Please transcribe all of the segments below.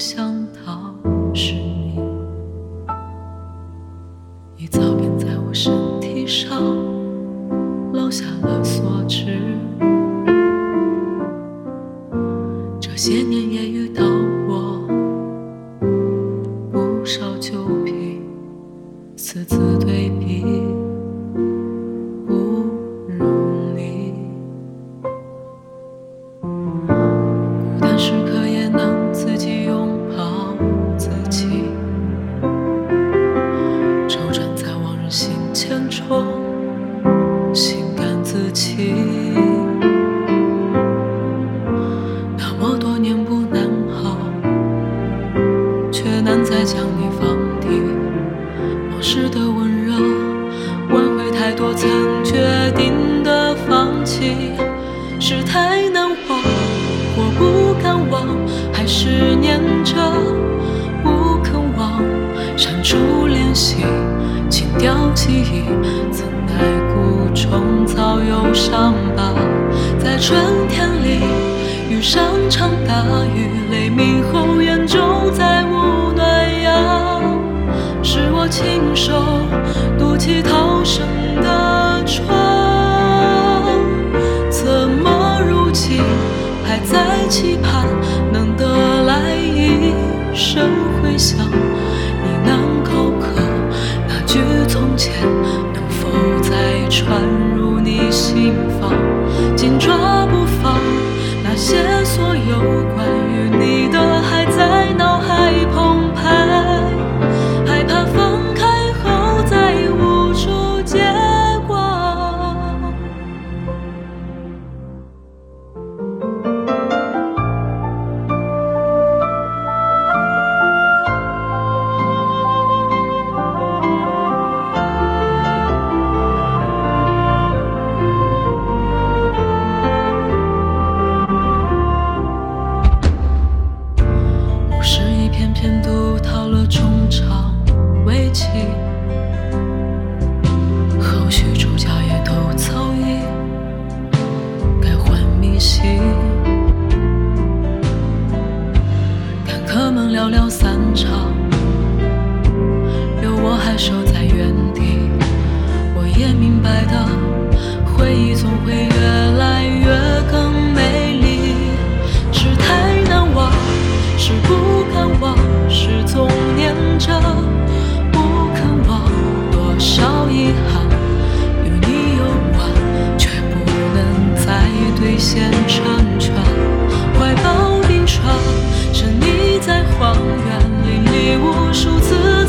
想到是你，一早便在我身体上烙下了锁匙。这些年也遇到过不少旧皮，此字对比甘自弃。那么多年不难好，却难再将你放低。往事的温热，挽回太多曾决定的放弃，是太难忘，我不敢忘，还是念着不肯忘，删除联系，清掉记忆，怎奈故虫草有伤疤，在春天里遇上场大雨，雷鸣后眼中再无暖阳。是我亲手堵起逃生的窗，怎么如今还在期盼能得来一声回响？呢喃口渴，那句从前传入你心房？紧抓是不敢忘，是总念着不肯忘，多少遗憾有你有我，却不能再兑现成全。怀抱冰川，是你在荒原淋漓无数次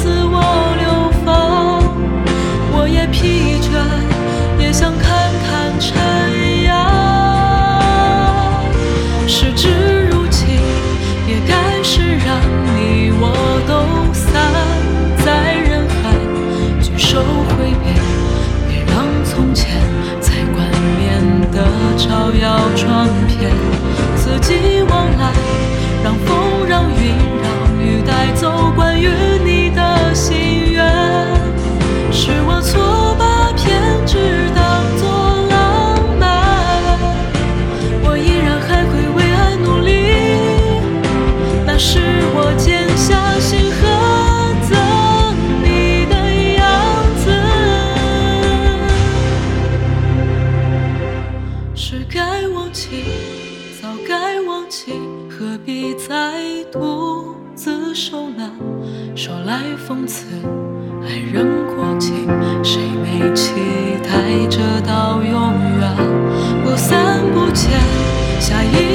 不要装骗自己何必再独自受难？说来讽刺，爱人过境，谁没期待着到永远？不散不见，下一